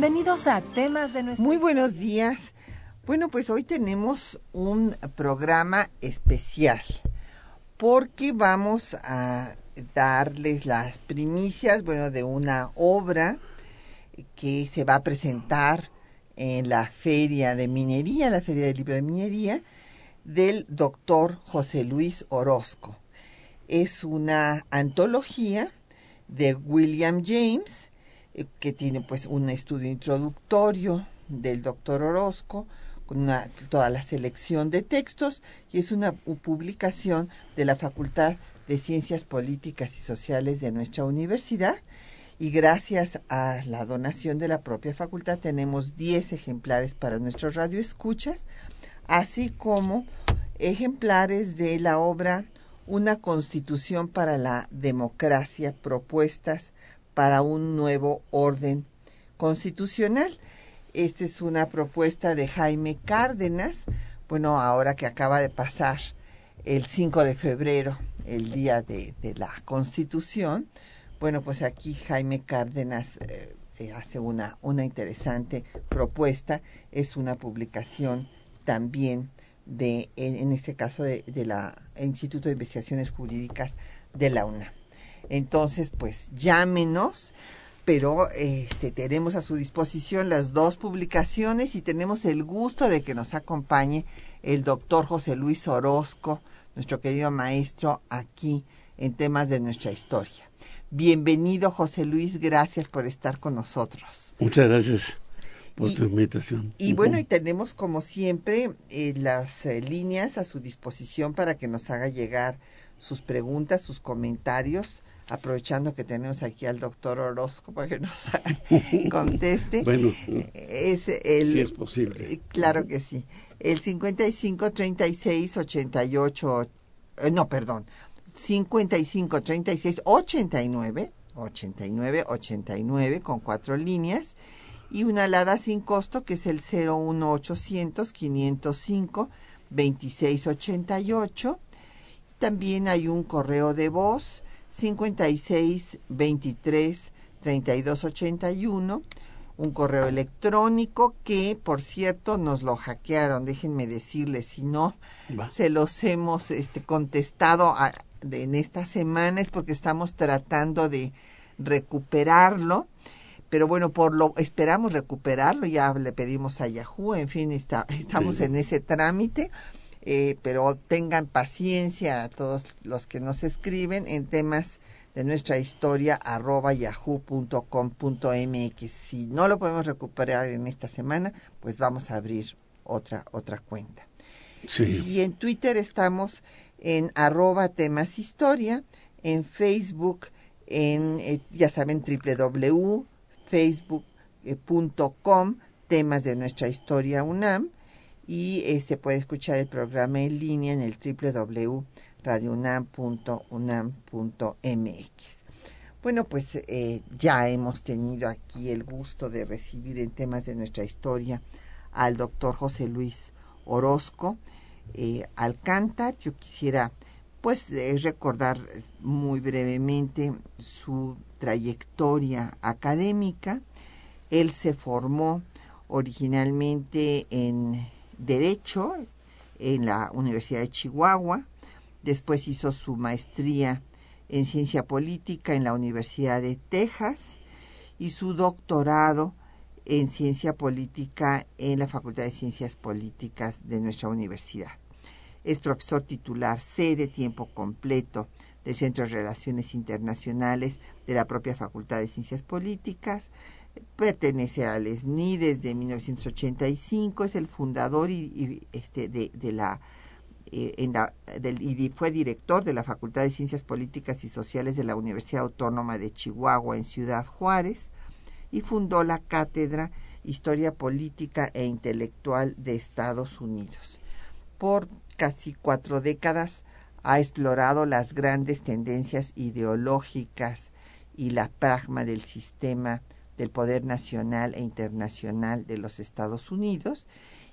Bienvenidos a Temas de Muy buenos días. Bueno, pues hoy tenemos un programa especial porque vamos a darles las primicias, bueno, de una obra que se va a presentar en la Feria de Minería, la Feria del Libro de Minería, del doctor José Luis Orozco. Es una antología de William James, que tiene pues un estudio introductorio del doctor Orozco, con toda la selección de textos, y es una publicación de la Facultad de Ciencias Políticas y Sociales de nuestra universidad. Y gracias a la donación de la propia facultad tenemos 10 ejemplares para nuestros radioescuchas, así como ejemplares de la obra Una constitución para la democracia, propuestas para un nuevo orden constitucional. Esta es una propuesta de Jaime Cárdenas, bueno, ahora que acaba de pasar el 5 de febrero, el día de, la Constitución, bueno, pues aquí Jaime Cárdenas eh, eh, hace una, una interesante propuesta, es una publicación también de, en, este caso, de, de Instituto de Investigaciones Jurídicas de la UNA. Entonces, pues llámenos, pero este, tenemos a su disposición las dos publicaciones y tenemos el gusto de que nos acompañe el doctor José Luis Orozco, nuestro querido maestro, aquí en temas de nuestra historia. Bienvenido, José Luis, gracias por estar con nosotros. Muchas gracias por tu invitación. Y bueno, y tenemos como siempre eh, las eh, líneas a su disposición para que nos haga llegar sus preguntas, sus comentarios aprovechando que tenemos aquí al doctor Orozco para que nos conteste. bueno, es el, si es posible. Claro que sí. El 55 36 88, no, perdón, 55 36 89, 89 89 con cuatro líneas y una alada sin costo que es el 01800 505 2688. También hay un correo de voz 56 23 32 81 un correo electrónico que, por cierto, nos lo hackearon. Déjenme decirles, si no, se los hemos este, contestado en esta semana es porque estamos tratando de recuperarlo. Pero bueno, por lo esperamos recuperarlo, ya le pedimos a Yahoo, en fin, está, estamos en ese trámite. Eh, pero tengan paciencia a todos los que nos escriben en temas de nuestra historia arroba yahoo.com.mx. Si no lo podemos recuperar en esta semana, pues vamos a abrir otra, otra cuenta. Y en Twitter estamos en arroba temas historia, en Facebook, en, eh, ya saben, www.facebook.com, temas de nuestra historia UNAM y se este, puede escuchar el programa en línea en el www.radiounam.unam.mx. Bueno, pues eh, ya hemos tenido aquí el gusto de recibir en temas de nuestra historia al doctor José Luis Orozco eh. Yo quisiera pues eh, recordar muy brevemente su trayectoria académica. Él se formó originalmente en Derecho en la Universidad de Chihuahua, después hizo su maestría en Ciencia Política en la Universidad de Texas y su doctorado en Ciencia Política en la Facultad de Ciencias Políticas de nuestra universidad. Es profesor titular C de tiempo completo del Centro de Relaciones Internacionales de la propia Facultad de Ciencias Políticas, pertenece al SNI desde 1985, es el fundador y, este, de, la eh, en la, del, y fue director de la Facultad de Ciencias Políticas y Sociales de la Universidad Autónoma de Chihuahua en Ciudad Juárez y fundó la cátedra Historia Política e Intelectual de Estados Unidos. Por casi cuatro décadas ha explorado las grandes tendencias ideológicas y la pragma del sistema del poder nacional e internacional de los Estados Unidos.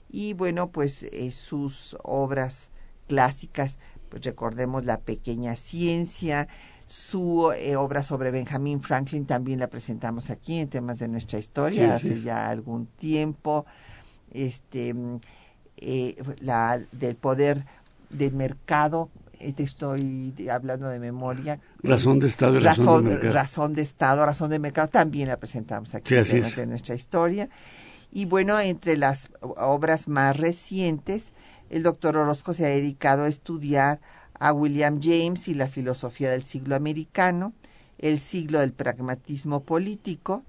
Y bueno pues eh, sus obras clásicas pues recordemos la pequeña ciencia su eh, obra sobre Benjamin Franklin también la presentamos aquí en temas de nuestra historia hace ya algún tiempo. Este eh, la del poder del mercado te estoy hablando de memoria. Razón de Estado y razón, de mercado. Razón de Estado, razón de mercado, también la presentamos aquí en nuestra historia. Y bueno, entre las obras más recientes, el doctor Orozco se ha dedicado a estudiar a William James y la filosofía del siglo americano, el siglo del pragmatismo político,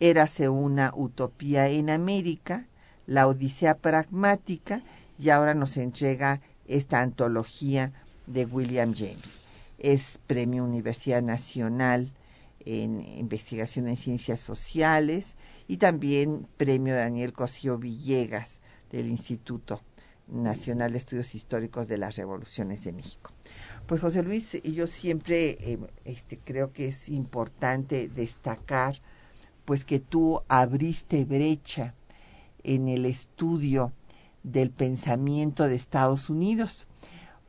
Érase una utopía en América, la Odisea pragmática, y ahora nos entrega esta antología de William James. Es Premio Universidad Nacional en Investigación en Ciencias Sociales y también Premio Daniel Cosío Villegas del Instituto Nacional de Estudios Históricos de las Revoluciones de México. Pues José Luis, yo siempre eh, este, creo que es importante destacar pues que tú abriste brecha en el estudio del pensamiento de Estados Unidos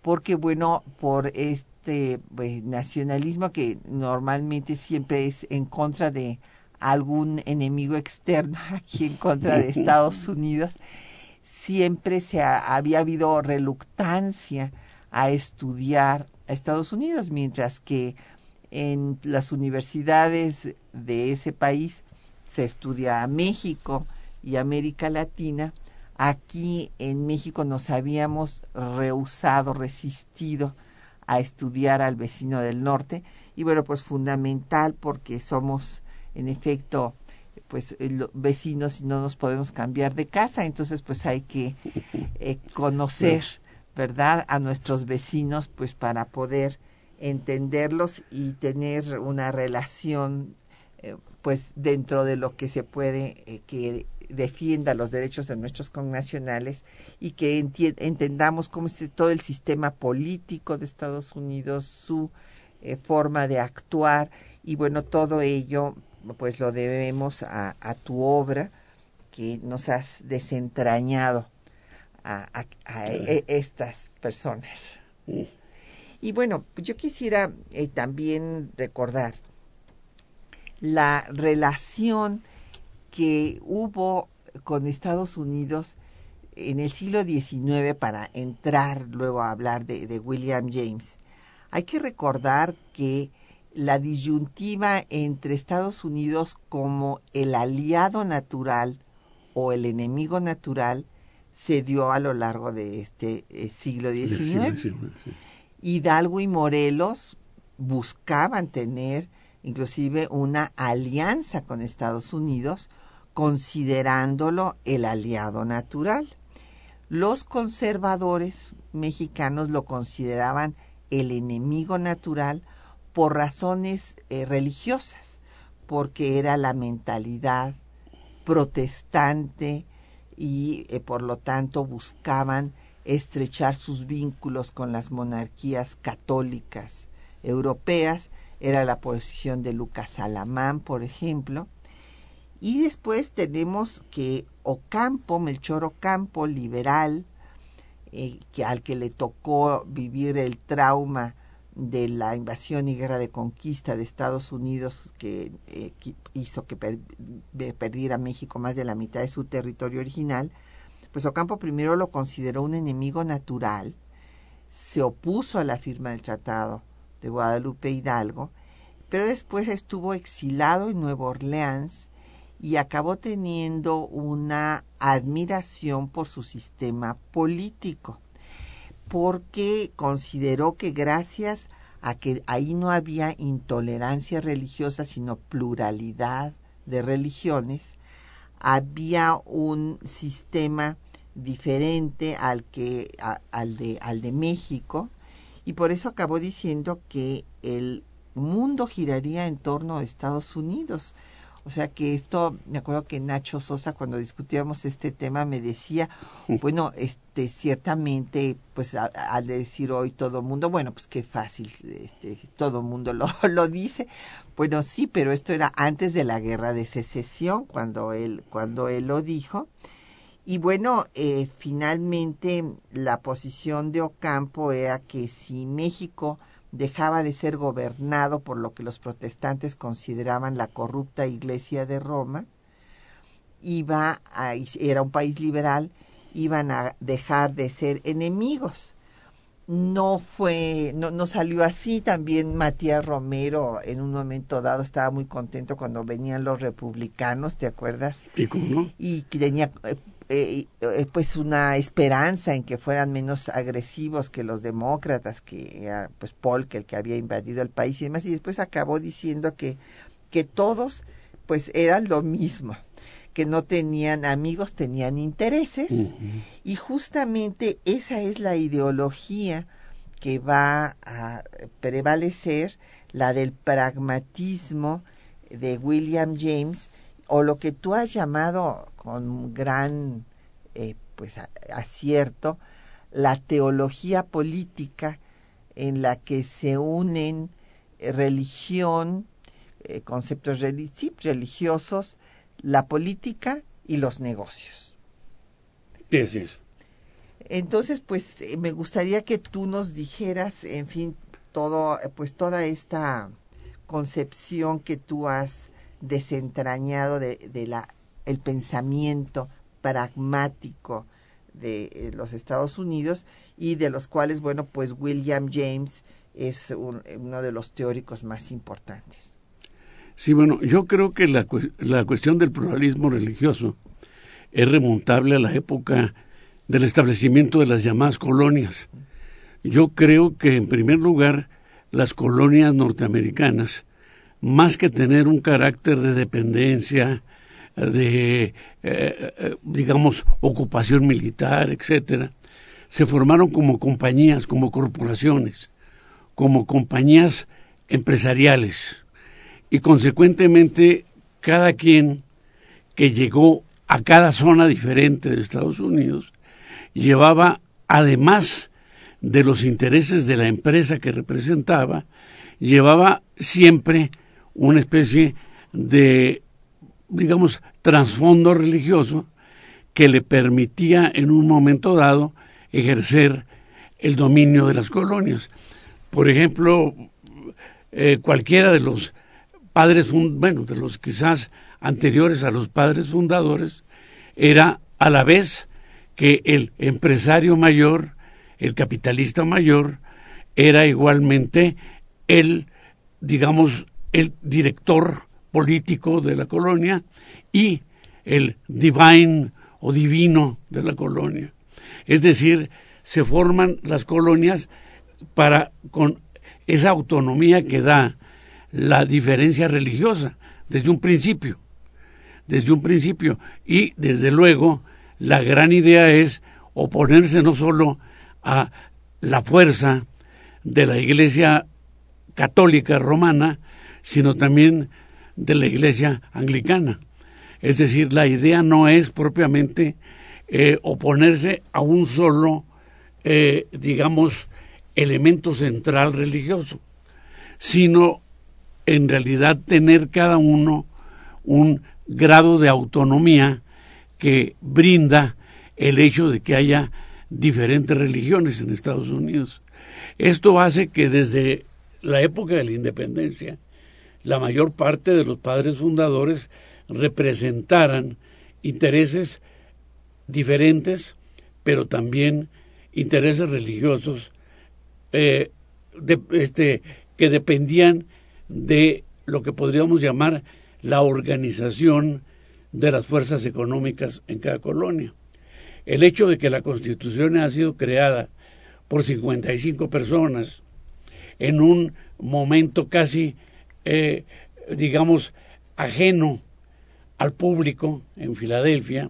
porque bueno, por este pues, nacionalismo que normalmente siempre es en contra de algún enemigo externo aquí en contra de Estados Unidos, siempre se había habido reluctancia a estudiar a Estados Unidos, mientras que en las universidades de ese país se estudia a México y América Latina, Aquí en México nos habíamos rehusado, resistido a estudiar al vecino del norte y bueno, pues fundamental porque somos en efecto pues vecinos y no nos podemos cambiar de casa, entonces pues hay que eh, conocer, ¿verdad?, a nuestros vecinos pues para poder entenderlos y tener una relación eh, pues dentro de lo que se puede eh, que defienda los derechos de nuestros connacionales y que entendamos cómo es todo el sistema político de Estados Unidos, su eh, forma de actuar y bueno, todo ello pues lo debemos a, tu obra que nos has desentrañado a, e, estas personas. Y bueno, yo quisiera eh, también recordar la relación que hubo con Estados Unidos en el siglo XIX para entrar luego a hablar de, William James. Hay que recordar que la disyuntiva entre Estados Unidos como el aliado natural o el enemigo natural se dio a lo largo de este eh, siglo XIX. Hidalgo y Morelos buscaban tener inclusive una alianza con Estados Unidos considerándolo el aliado natural. Los conservadores mexicanos lo consideraban el enemigo natural por razones eh, religiosas, porque era la mentalidad protestante y eh, por lo tanto buscaban estrechar sus vínculos con las monarquías católicas europeas. Era la posición de Lucas Alamán, por ejemplo, y después tenemos que Ocampo, Melchor Ocampo, liberal, eh, que, al que le tocó vivir el trauma de la invasión y guerra de conquista de Estados Unidos que, eh, hizo que perdiera México más de la mitad de su territorio original, pues Ocampo primero lo consideró un enemigo natural, se opuso a la firma del Tratado de Guadalupe Hidalgo, pero después estuvo exilado en Nueva Orleans y acabó teniendo una admiración por su sistema político, porque consideró que gracias a que ahí no había intolerancia religiosa, sino pluralidad de religiones, había un sistema diferente al que al de al de México y por eso acabó diciendo que el mundo giraría en torno a Estados Unidos. O sea que esto, me acuerdo que Nacho Sosa cuando discutíamos este tema me decía, bueno, este ciertamente, pues al decir hoy todo mundo, bueno, pues qué fácil, este, todo mundo lo, lo dice. Bueno, sí, pero esto era antes de la guerra de secesión, cuando él, cuando él lo dijo. Y bueno, eh, finalmente la posición de Ocampo era que si México dejaba de ser gobernado por lo que los protestantes consideraban la corrupta Iglesia de Roma, iba a, era un país liberal, iban a dejar de ser enemigos. No fue, no, no salió así. También Matías Romero en un momento dado estaba muy contento cuando venían los republicanos, ¿te acuerdas? Y tenía eh, eh, eh, pues una esperanza en que fueran menos agresivos que los demócratas, que era pues Polk el que había invadido el país y demás, y después acabó diciendo que, que todos pues eran lo mismo, que no tenían amigos, tenían intereses, y justamente esa es la ideología que va a prevalecer, la del pragmatismo de William James, o lo que tú has llamado con gran eh, pues acierto la teología política en la que se unen eh, religión, eh, conceptos religiosos, la política y los negocios. Entonces, pues me gustaría que tú nos dijeras, en fin, todo, pues toda esta concepción que tú has desentrañado de, de la el pensamiento pragmático de eh, los Estados Unidos y de los cuales, bueno, pues William James es uno de los teóricos más importantes. Sí, bueno, yo creo que la, la cuestión del pluralismo religioso es remontable a la época del establecimiento de las llamadas colonias. Yo creo que, en primer lugar, las colonias norteamericanas, más que tener un carácter de dependencia, de, eh, eh, digamos, ocupación militar, etcétera, se formaron como compañías, como corporaciones, como compañías empresariales. Y consecuentemente, cada quien que llegó a cada zona diferente de Estados Unidos llevaba, además de los intereses de la empresa que representaba, llevaba siempre una especie de digamos, trasfondo religioso que le permitía en un momento dado ejercer el dominio de las colonias. Por ejemplo, eh, cualquiera de los padres, bueno, de los quizás anteriores a los padres fundadores, era a la vez que el empresario mayor, el capitalista mayor, era igualmente el, digamos, el director político de la colonia y el divine o divino de la colonia. Es decir, se forman las colonias para con esa autonomía que da la diferencia religiosa desde un principio, desde un principio y desde luego la gran idea es oponerse no solo a la fuerza de la Iglesia católica romana, sino también de la iglesia anglicana. Es decir, la idea no es propiamente eh, oponerse a un solo, eh, digamos, elemento central religioso, sino en realidad tener cada uno un grado de autonomía que brinda el hecho de que haya diferentes religiones en Estados Unidos. Esto hace que desde la época de la independencia la mayor parte de los padres fundadores representaran intereses diferentes, pero también intereses religiosos eh, este, que dependían de lo que podríamos llamar la organización de las fuerzas económicas en cada colonia. El hecho de que la Constitución ha sido creada por 55 personas en un momento casi eh, digamos, ajeno al público en Filadelfia,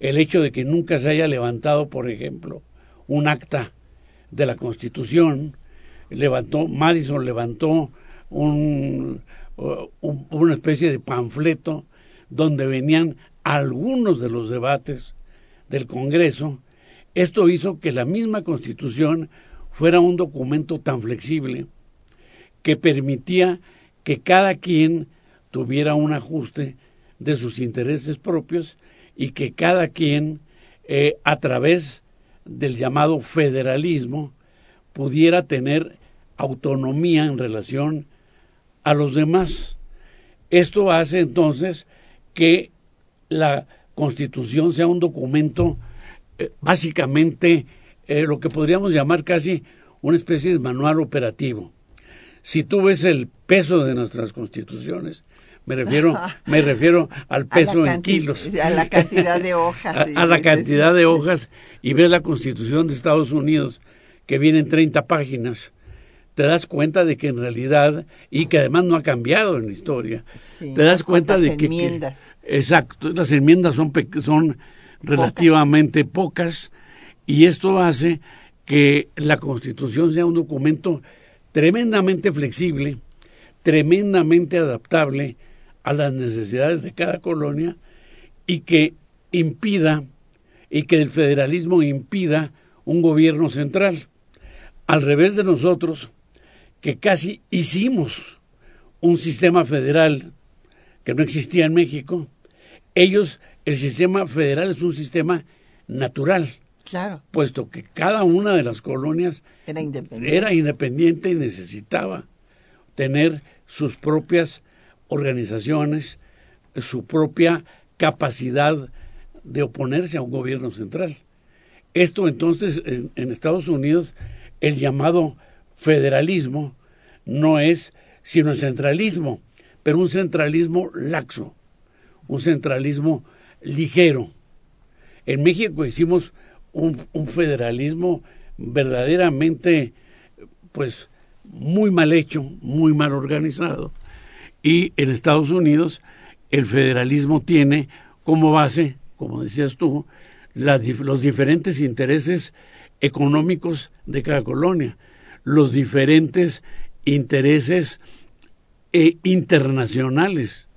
el hecho de que nunca se haya levantado, por ejemplo, un acta de la Constitución, levantó, Madison levantó un, una especie de panfleto donde venían algunos de los debates del Congreso. Esto hizo que la misma Constitución fuera un documento tan flexible que permitía que cada quien tuviera un ajuste de sus intereses propios y que cada quien, eh, a través del llamado federalismo, pudiera tener autonomía en relación a los demás. Esto hace entonces que la Constitución sea un documento eh, básicamente eh, lo que podríamos llamar casi una especie de manual operativo. Si tú ves el peso de nuestras constituciones, me refiero, me refiero al peso en kilos. A la cantidad de hojas. A, la cantidad de hojas y ves la Constitución de Estados Unidos que viene en 30 páginas, te das cuenta de que en realidad, y que además no ha cambiado en la historia, te das cuenta de que, enmiendas. Exacto, las enmiendas son, son relativamente pocas. y esto hace que la Constitución sea un documento tremendamente flexible, tremendamente adaptable a las necesidades de cada colonia y que impida y que el federalismo impida un gobierno central. Al revés de nosotros, que casi hicimos un sistema federal que no existía en México, ellos, el sistema federal es un sistema natural. Claro. Puesto que cada una de las colonias era independiente, era independiente y necesitaba tener sus propias organizaciones, su propia capacidad de oponerse a un gobierno central. Esto entonces en, en Estados Unidos el llamado federalismo no es sino centralismo, pero un centralismo laxo, un centralismo ligero. En México hicimos un, federalismo verdaderamente, pues, muy mal hecho, muy mal organizado. Y en Estados Unidos el federalismo tiene como base, como decías tú, los diferentes intereses económicos de cada colonia, los diferentes intereses eh, internacionales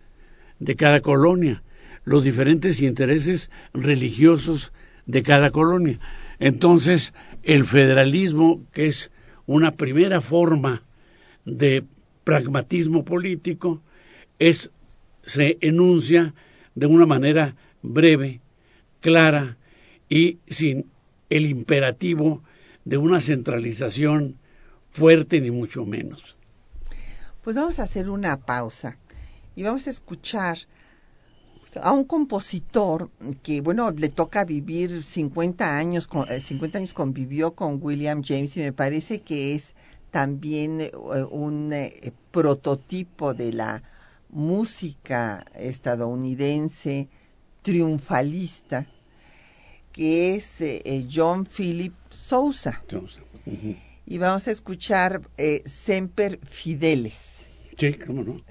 de cada colonia, los diferentes intereses religiosos de cada colonia. Entonces, el federalismo, que es una primera forma de pragmatismo político, es, se enuncia de una manera breve, clara y sin el imperativo de una centralización fuerte ni mucho menos. Pues vamos a hacer una pausa y vamos a escuchar a un compositor que, bueno, le toca vivir 50 años, 50 eh, años convivió con William James y me parece que es también eh, un eh, prototipo de la música estadounidense triunfalista, que es John Philip Sousa. Y vamos a escuchar Semper Fideles. Sí, cómo no.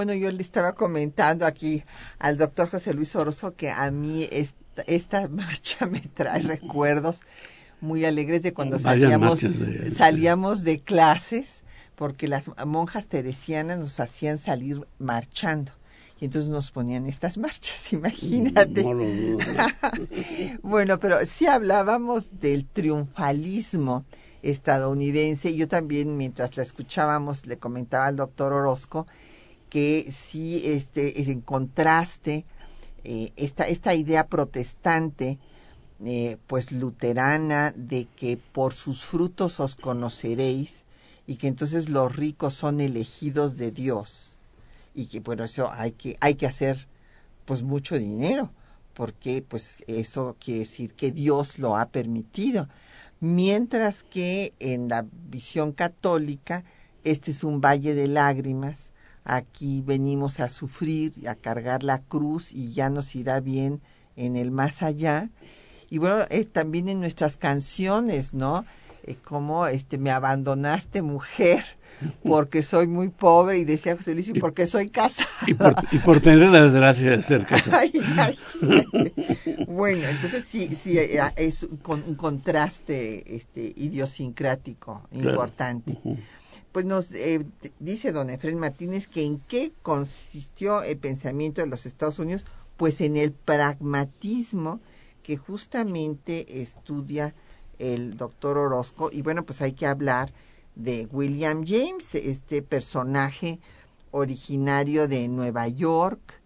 Bueno, yo le estaba comentando aquí al doctor José Luis Orozco que a mí esta, esta marcha me trae recuerdos muy alegres de cuando salíamos de, salíamos de clases, porque las monjas teresianas nos hacían salir marchando. Y entonces nos ponían estas marchas, imagínate. bueno, pero sí hablábamos del triunfalismo estadounidense. Yo también, mientras la escuchábamos, le comentaba al doctor Orozco que sí este, es en contraste eh, esta, esta idea protestante, eh, pues luterana, de que por sus frutos os conoceréis y que entonces los ricos son elegidos de Dios y que por eso hay que, hay que hacer pues mucho dinero porque pues eso quiere decir que Dios lo ha permitido. Mientras que en la visión católica este es un valle de lágrimas aquí venimos a sufrir, a cargar la cruz y ya nos irá bien en el más allá. Y bueno, eh, también en nuestras canciones, ¿no? Eh, como este, me abandonaste mujer porque soy muy pobre y decía José Luis, y porque soy casada. Y por, tener la desgracia de ser casada. bueno, entonces sí, sí, eh, es un, contraste este, idiosincrático importante pues nos eh, dice don Efraín Martínez que en qué consistió el pensamiento de los Estados Unidos, pues en el pragmatismo que justamente estudia el doctor Orozco. Y bueno, pues hay que hablar de William James, este personaje originario de Nueva York,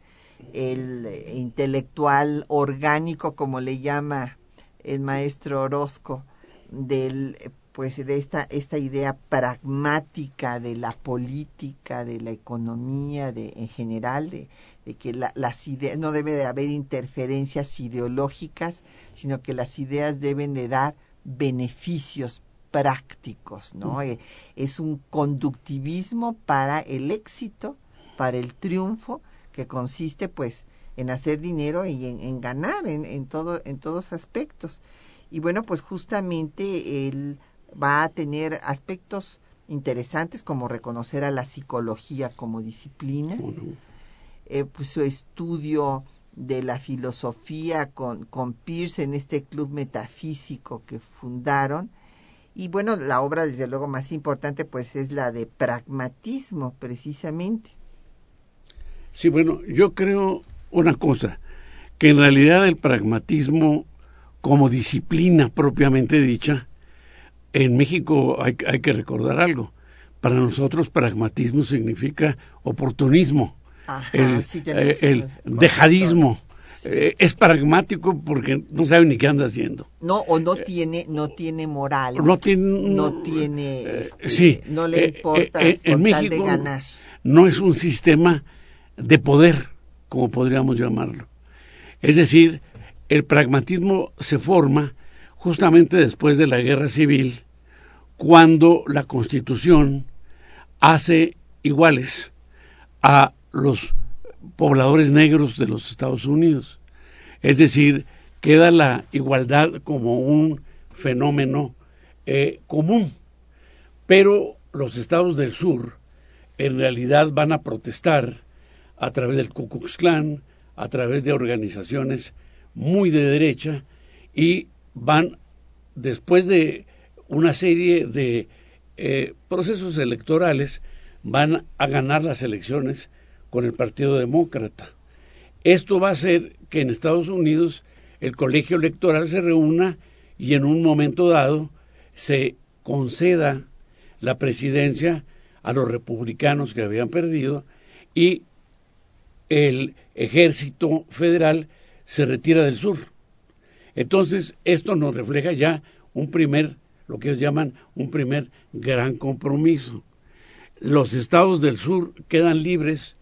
el intelectual orgánico, como le llama el maestro Orozco, del pues de esta, esta idea pragmática de la política, de la economía, de, en general, de, de que la, las ideas, no debe de haber interferencias ideológicas, sino que las ideas deben de dar beneficios prácticos, ¿no? Eh, es un conductivismo para el éxito, para el triunfo, que consiste pues en hacer dinero y en, en ganar en, en, todo, en todos aspectos. Y bueno, pues justamente el va a tener aspectos interesantes como reconocer a la psicología como disciplina, eh, pues su estudio de la filosofía con, con Pierce en este club metafísico que fundaron. Y bueno, la obra desde luego más importante pues es la de pragmatismo precisamente. Sí, bueno, yo creo una cosa, que en realidad el pragmatismo como disciplina propiamente dicha en México hay, que recordar algo. Para nosotros pragmatismo significa oportunismo, el, eh, dejadismo. Eh, es pragmático porque no sabe ni qué anda haciendo. No, o no tiene, no tiene moral. No tiene, no tiene, eh, sí, no le importa en México, de ganar. No es un sistema de poder, como podríamos llamarlo. Es decir, el pragmatismo se forma justamente después de la guerra civil, cuando la Constitución hace iguales a los pobladores negros de los Estados Unidos. Es decir, queda la igualdad como un fenómeno eh, común. Pero los estados del sur en realidad van a protestar a través del Ku Klux Klan, a través de organizaciones muy de derecha y van, después de una serie de eh, procesos electorales, van a ganar las elecciones con el Partido Demócrata. Esto va a hacer que en Estados Unidos el colegio electoral se reúna y en un momento dado se conceda la presidencia a los republicanos que habían perdido y el ejército federal se retira del sur. Entonces, esto nos refleja ya un primer, lo que ellos llaman un primer gran compromiso. Los estados del sur quedan libres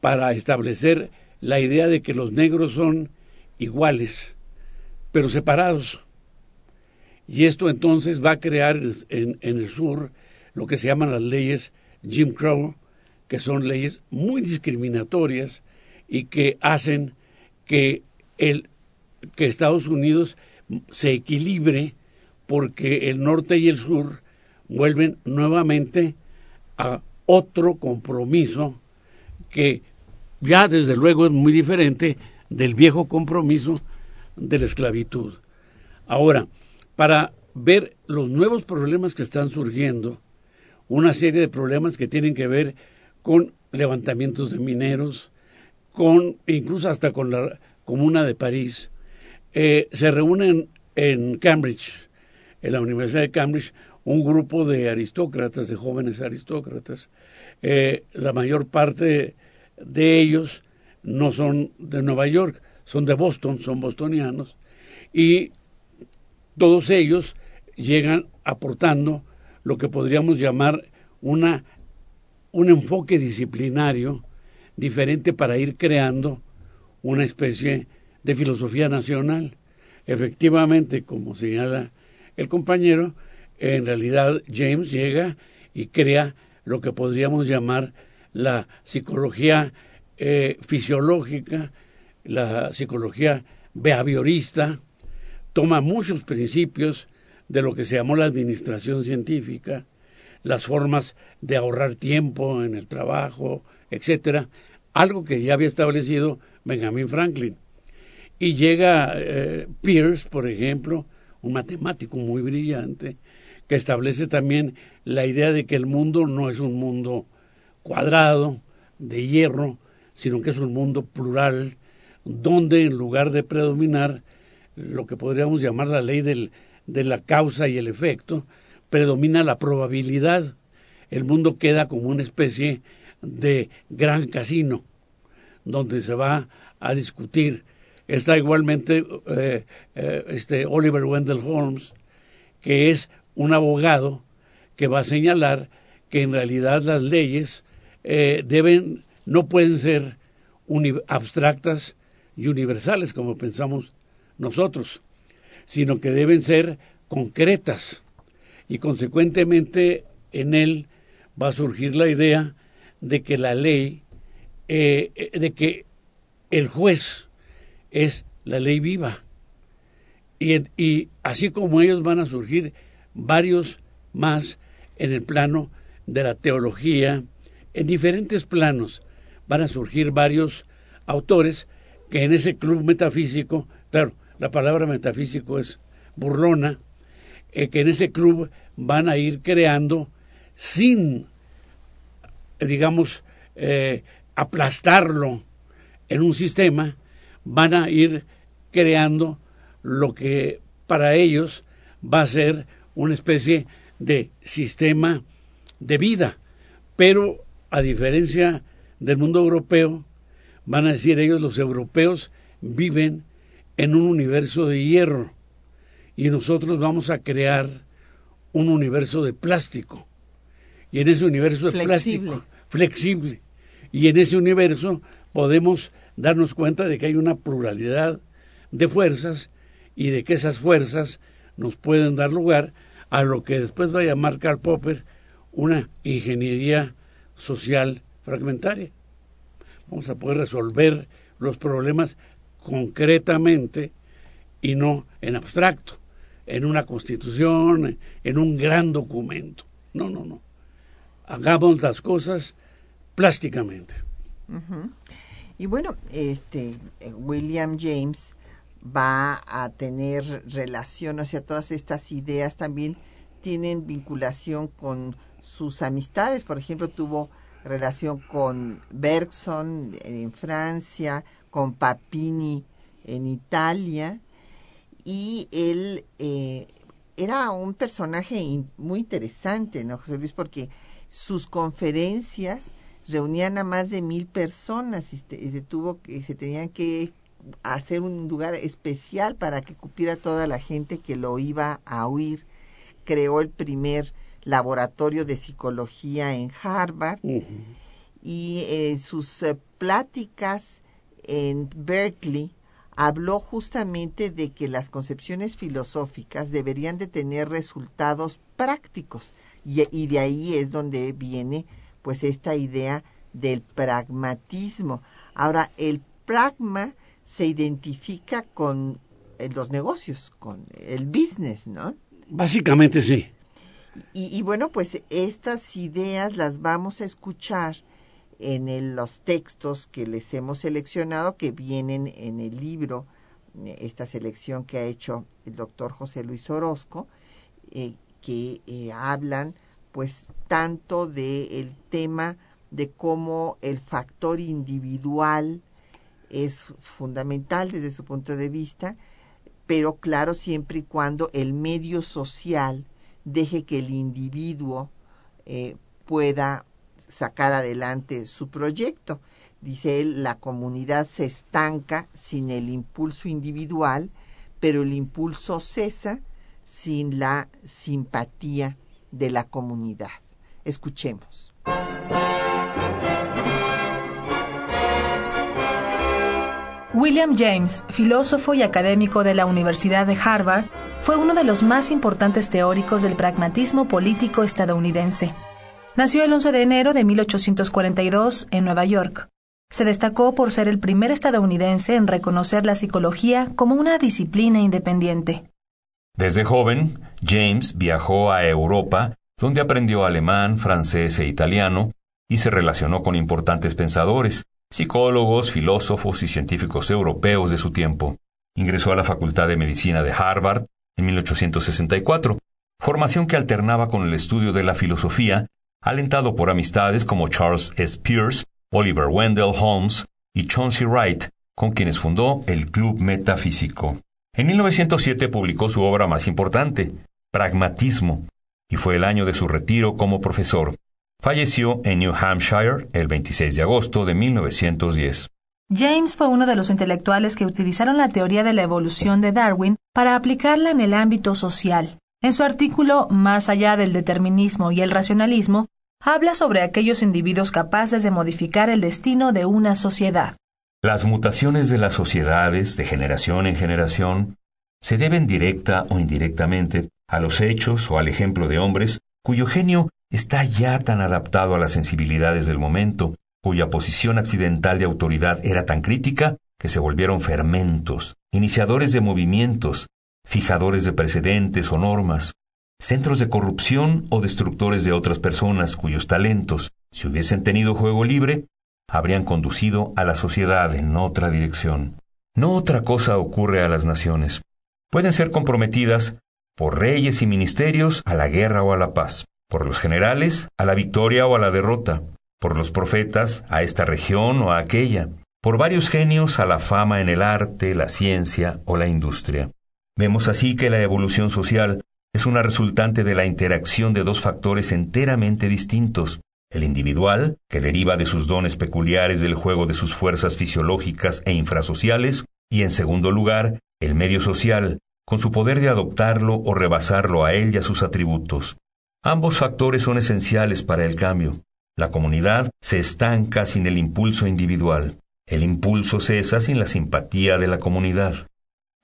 para establecer la idea de que los negros son iguales, pero separados. Y esto entonces va a crear en, en el sur lo que se llaman las leyes Jim Crow, que son leyes muy discriminatorias y que hacen que el que Estados Unidos se equilibre porque el norte y el sur vuelven nuevamente a otro compromiso que ya desde luego es muy diferente del viejo compromiso de la esclavitud. Ahora, para ver los nuevos problemas que están surgiendo, una serie de problemas que tienen que ver con levantamientos de mineros, con incluso hasta con la Comuna de París, eh, se reúnen en Cambridge, en la Universidad de Cambridge, un grupo de aristócratas, de jóvenes aristócratas. Eh, la mayor parte de ellos no son de Nueva York, son de Boston, son bostonianos, y todos ellos llegan aportando lo que podríamos llamar una, un enfoque disciplinario diferente para ir creando una especie de filosofía nacional. Efectivamente, como señala el compañero, en realidad James llega y crea lo que podríamos llamar la psicología eh, fisiológica, la psicología behaviorista, toma muchos principios de lo que se llamó la administración científica, las formas de ahorrar tiempo en el trabajo, etcétera, algo que ya había establecido Benjamin Franklin. Y llega eh, Pierce, por ejemplo, un matemático muy brillante, que establece también la idea de que el mundo no es un mundo cuadrado, de hierro, sino que es un mundo plural, donde en lugar de predominar lo que podríamos llamar la ley del, de la causa y el efecto, predomina la probabilidad. El mundo queda como una especie de gran casino, donde se va a discutir. Está igualmente eh, eh, este Oliver Wendell Holmes, que es un abogado que va a señalar que en realidad las leyes eh, deben no pueden ser abstractas y universales como pensamos nosotros, sino que deben ser concretas. Y consecuentemente en él va a surgir la idea de que la ley, eh, de que el juez es la ley viva. Y, y así como ellos van a surgir varios más en el plano de la teología, en diferentes planos van a surgir varios autores que en ese club metafísico, claro, la palabra metafísico es burlona, eh, que en ese club van a ir creando sin, digamos, eh, aplastarlo en un sistema, van a ir creando lo que para ellos va a ser una especie de sistema de vida. Pero a diferencia del mundo europeo, van a decir ellos, los europeos viven en un universo de hierro y nosotros vamos a crear un universo de plástico. Y en ese universo de plástico flexible. Y en ese universo podemos darnos cuenta de que hay una pluralidad de fuerzas y de que esas fuerzas nos pueden dar lugar a lo que después va a llamar Karl Popper una ingeniería social fragmentaria. Vamos a poder resolver los problemas concretamente y no en abstracto, en una constitución, en un gran documento. No, no, no. Hagamos las cosas plásticamente. Y bueno, este eh, William James va a tener relación, o sea, todas estas ideas también tienen vinculación con sus amistades. Por ejemplo, tuvo relación con Bergson en Francia, con Papini en Italia, y él eh, era un personaje muy interesante, ¿no, José Luis? Porque sus conferencias reunían a más de mil personas y se, tuvo que se tenían que hacer un lugar especial para que cupiera toda la gente que lo iba a oír. Creó el primer laboratorio de psicología en Harvard y eh, sus eh, pláticas en Berkeley habló justamente de que las concepciones filosóficas deberían de tener resultados prácticos y, y de ahí es donde viene pues esta idea del pragmatismo. Ahora, el pragma se identifica con eh, los negocios, con el business, ¿no? Básicamente sí. Y, bueno, pues estas ideas las vamos a escuchar en los textos que les hemos seleccionado, que vienen en el libro, eh, esta selección que ha hecho el doctor José Luis Orozco, eh, que eh, hablan pues tanto del tema de cómo el factor individual es fundamental desde su punto de vista, pero claro, siempre y cuando el medio social deje que el individuo pueda sacar adelante su proyecto. Dice él, la comunidad se estanca sin el impulso individual, pero el impulso cesa sin la simpatía de la comunidad. Escuchemos. William James, filósofo y académico de la Universidad de Harvard, fue uno de los más importantes teóricos del pragmatismo político estadounidense. Nació el 11 de enero de 1842 en Nueva York. Se destacó por ser el primer estadounidense en reconocer la psicología como una disciplina independiente. Desde joven, James viajó a Europa, donde aprendió alemán, francés e italiano, y se relacionó con importantes pensadores, psicólogos, filósofos y científicos europeos de su tiempo. Ingresó a la Facultad de Medicina de Harvard en 1864, formación que alternaba con el estudio de la filosofía alentado por amistades como Charles S. Pierce, Oliver Wendell Holmes y Chauncey Wright, con quienes fundó el Club Metafísico. En 1907 publicó su obra más importante, Pragmatismo, y fue el año de su retiro como profesor. Falleció en New Hampshire el 26 de agosto de 1910. James fue uno de los intelectuales que utilizaron la teoría de la evolución de Darwin para aplicarla en el ámbito social. En su artículo Más allá del determinismo y el racionalismo, habla sobre aquellos individuos capaces de modificar el destino de una sociedad. Las mutaciones de las sociedades, de generación en generación, se deben directa o indirectamente a los hechos o al ejemplo de hombres cuyo genio está ya tan adaptado a las sensibilidades del momento, cuya posición accidental de autoridad era tan crítica que se volvieron fermentos, iniciadores de movimientos, fijadores de precedentes o normas, centros de corrupción o destructores de otras personas cuyos talentos, si hubiesen tenido juego libre, habrían conducido a la sociedad en otra dirección. No otra cosa ocurre a las naciones. Pueden ser comprometidas por reyes y ministerios a la guerra o a la paz, por los generales a la victoria o a la derrota, por los profetas a esta región o a aquella, por varios genios a la fama en el arte, la ciencia o la industria. Vemos así que la evolución social es una resultante de la interacción de dos factores enteramente distintos, el individual, que deriva de sus dones peculiares del juego de sus fuerzas fisiológicas e infrasociales, y en segundo lugar, el medio social, con su poder de adoptarlo o rebasarlo a él y a sus atributos. Ambos factores son esenciales para el cambio. La comunidad se estanca sin el impulso individual. El impulso cesa sin la simpatía de la comunidad.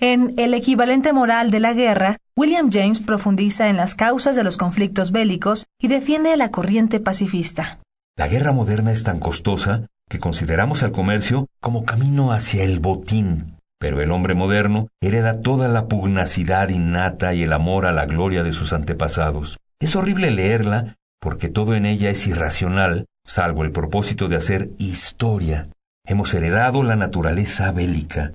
En El equivalente moral de la guerra, William James profundiza en las causas de los conflictos bélicos y defiende a la corriente pacifista. La guerra moderna es tan costosa que consideramos al comercio como camino hacia el botín, pero el hombre moderno hereda toda la pugnacidad innata y el amor a la gloria de sus antepasados. Es horrible leerla porque todo en ella es irracional, salvo el propósito de hacer historia. Hemos heredado la naturaleza bélica,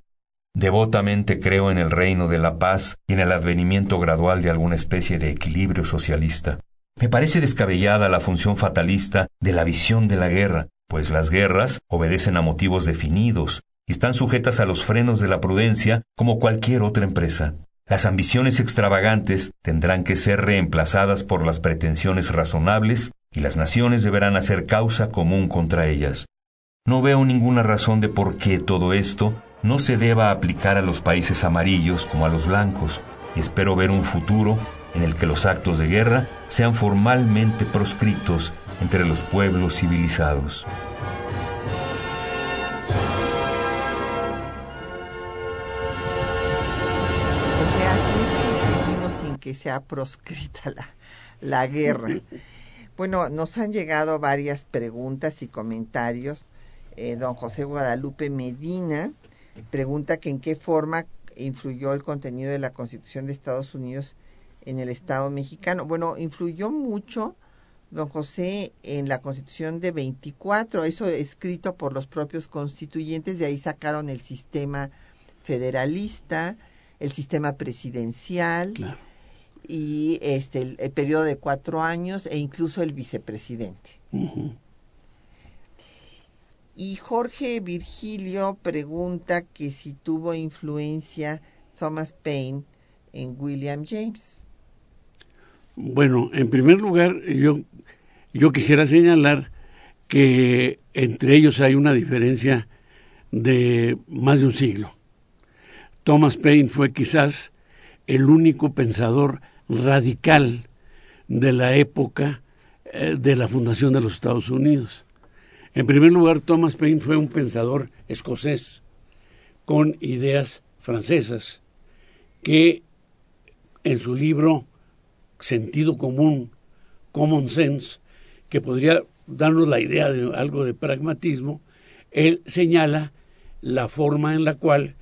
Devotamente creo en el reino de la paz y en el advenimiento gradual de alguna especie de equilibrio socialista. Me parece descabellada la función fatalista de la visión de la guerra, pues las guerras obedecen a motivos definidos están sujetas a los frenos de la prudencia como cualquier otra empresa. Las ambiciones extravagantes tendrán que ser reemplazadas por las pretensiones razonables y las naciones deberán hacer causa común contra ellas. No veo ninguna razón de por qué todo esto no se deba aplicar a los países amarillos como a los blancos y espero ver un futuro en el que los actos de guerra sean formalmente proscritos entre los pueblos civilizados. Que sea proscrita la, la guerra. Bueno, nos han llegado varias preguntas y comentarios. Eh, don José Guadalupe Medina pregunta que en qué forma influyó el contenido de la Constitución de Estados Unidos en el Estado mexicano. Bueno, influyó mucho don José, en la Constitución de 24, eso escrito por los propios constituyentes, de ahí sacaron el sistema federalista, el sistema presidencial y este el, periodo de cuatro años e incluso el vicepresidente. Y Jorge Virgilio pregunta que si tuvo influencia Thomas Paine en William James. Bueno, en primer lugar, yo, yo quisiera señalar que entre ellos hay una diferencia de más de un siglo. Thomas Paine fue quizás el único pensador radical de la época eh, de la fundación de los Estados Unidos. En primer lugar, Thomas Paine fue un pensador escocés con ideas francesas que en su libro Sentido Común, Common Sense, que podría darnos la idea de algo de pragmatismo, él señala la forma en la cual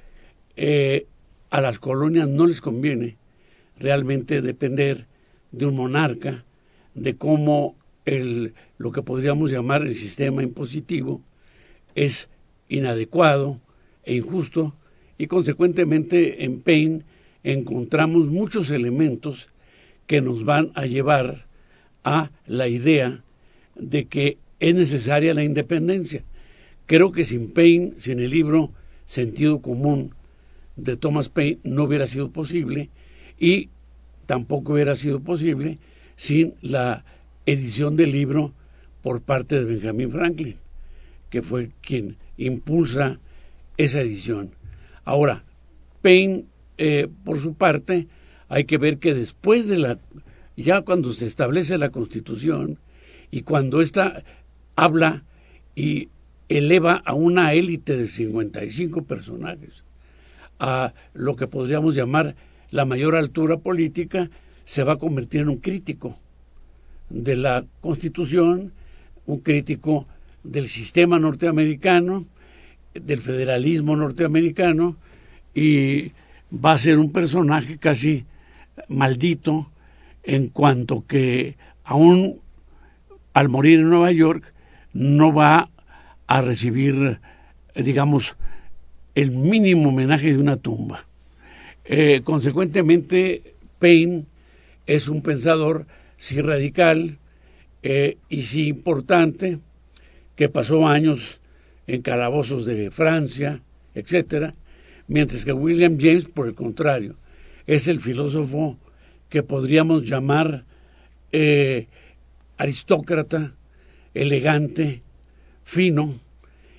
eh, a las colonias no les conviene realmente depender de un monarca, de cómo el, lo que podríamos llamar el sistema impositivo es inadecuado e injusto y consecuentemente en Paine encontramos muchos elementos que nos van a llevar a la idea de que es necesaria la independencia. Creo que sin Paine, sin el libro Sentido Común de Thomas Paine, no hubiera sido posible y tampoco hubiera sido posible sin la edición del libro por parte de Benjamin Franklin, que fue quien impulsa esa edición. Ahora, Paine, eh, por su parte, hay que ver que después de la, ya cuando se establece la Constitución y cuando ésta habla y eleva a una élite de 55 personajes a lo que podríamos llamar la mayor altura política, se va a convertir en un crítico de la Constitución, un crítico del sistema norteamericano, del federalismo norteamericano, y va a ser un personaje casi maldito en cuanto que aún al morir en Nueva York no va a recibir, digamos, el mínimo homenaje de una tumba. Eh, consecuentemente, Paine es un pensador sí radical eh, y sí importante, que pasó años en calabozos de Francia, etcétera, mientras que William James, por el contrario, es el filósofo que podríamos llamar eh, aristócrata, elegante, fino,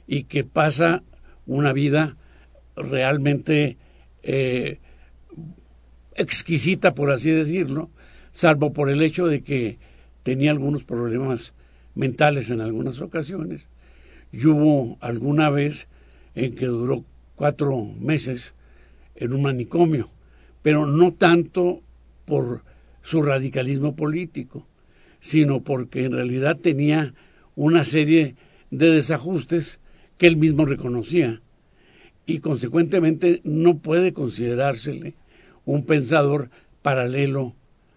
y que pasa una vida realmente exquisita, por así decirlo, salvo por el hecho de que tenía algunos problemas mentales en algunas ocasiones. Y hubo alguna vez en que duró cuatro meses en un manicomio, pero no tanto por su radicalismo político, sino porque en realidad tenía una serie de desajustes que él mismo reconocía y consecuentemente no puede considerársele un pensador paralelo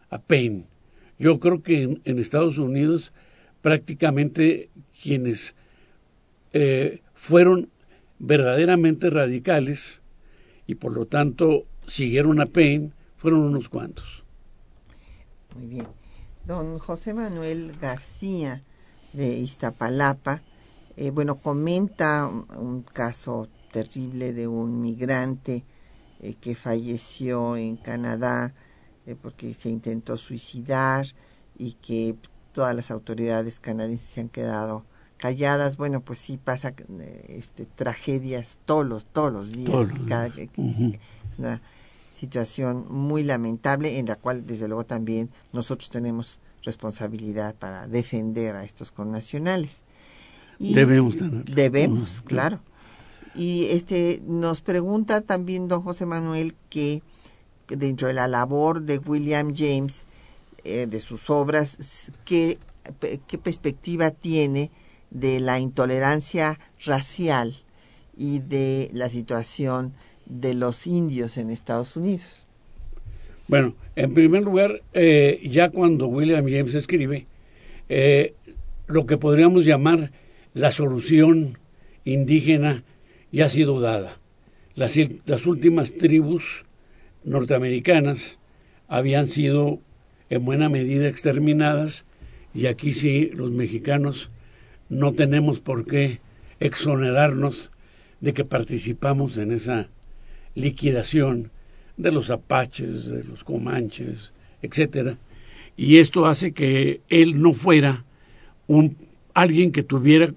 a Paine. Yo creo que en, Estados Unidos prácticamente quienes eh, fueron verdaderamente radicales y por lo tanto siguieron a Paine fueron unos cuantos. Muy bien. Don José Manuel García de Iztapalapa, eh, bueno, comenta un, caso terrible de un migrante eh, que falleció en Canadá eh, porque se intentó suicidar y que todas las autoridades canadienses se han quedado calladas. Bueno, pues sí pasa este, tragedias todos los, todos los días. Es una situación muy lamentable en la cual desde luego también nosotros tenemos responsabilidad para defender a estos connacionales. debemos tener. Debemos, claro. Y este nos pregunta también don José Manuel que dentro de la labor de William James, eh, de sus obras, ¿qué, qué perspectiva tiene de la intolerancia racial y de la situación de los indios en Estados Unidos? Bueno, en primer lugar, eh, ya cuando William James escribe, eh, lo que podríamos llamar la solución indígena ya ha sido dada. Las, las últimas tribus norteamericanas habían sido en buena medida exterminadas y aquí sí los mexicanos no tenemos por qué exonerarnos de que participamos en esa liquidación de los apaches, de los comanches, etcétera, y esto hace que él no fuera un alguien que tuviera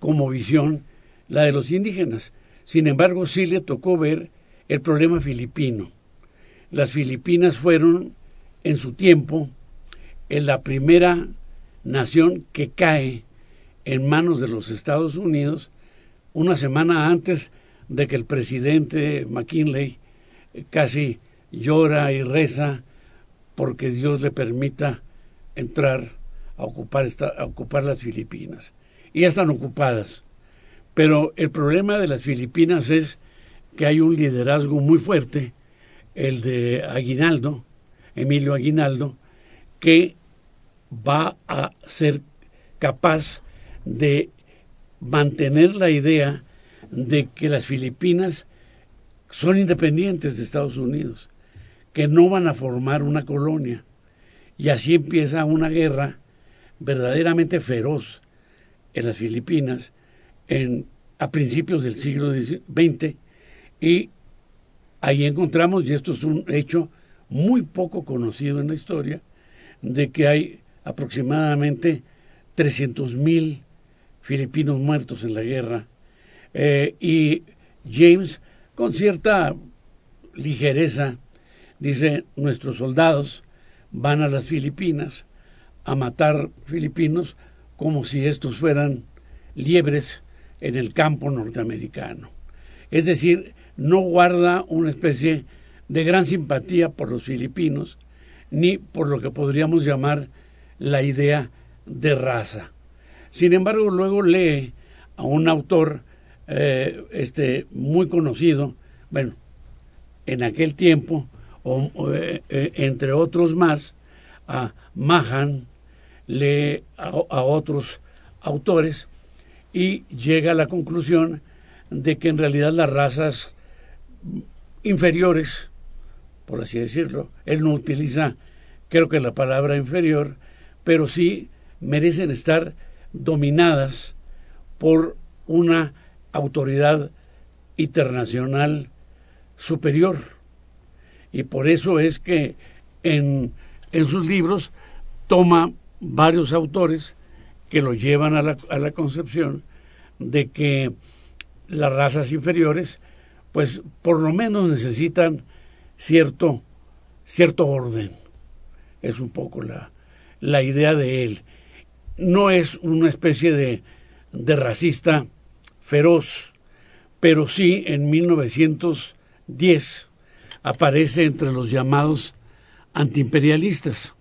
como visión la de los indígenas. Sin embargo, sí le tocó ver el problema filipino. Las Filipinas fueron en su tiempo en la primera nación que cae en manos de los Estados Unidos una semana antes de que el presidente McKinley casi llora y reza porque Dios le permita entrar a ocupar, esta, a ocupar las Filipinas. Y ya están ocupadas. Pero el problema de las Filipinas es que hay un liderazgo muy fuerte, el de Aguinaldo, Emilio Aguinaldo, que va a ser capaz de mantener la idea de que las Filipinas son independientes de Estados Unidos, que no van a formar una colonia. Y así empieza una guerra verdaderamente feroz en las Filipinas a principios del siglo XX y ahí encontramos, y esto es un hecho muy poco conocido en la historia, de que hay aproximadamente 300.000 filipinos muertos en la guerra eh, y James con cierta ligereza dice nuestros soldados van a las Filipinas a matar filipinos como si estos fueran liebres en el campo norteamericano. Es decir, no guarda una especie de gran simpatía por los filipinos, ni por lo que podríamos llamar la idea de raza. Sin embargo, luego lee a un autor eh, este, muy conocido, bueno, en aquel tiempo, eh, eh, entre otros más, a Mahan, lee a, otros autores y llega a la conclusión de que en realidad las razas inferiores, por así decirlo, él no utiliza, creo que la palabra inferior, pero sí merecen estar dominadas por una autoridad internacional superior. Y por eso es que en, en sus libros toma varios autores que lo llevan a la, a la concepción de que las razas inferiores, pues por lo menos necesitan cierto, cierto orden. Es un poco la, la idea de él. No es una especie de, de racista feroz, pero sí en 1910 aparece entre los llamados antiimperialistas.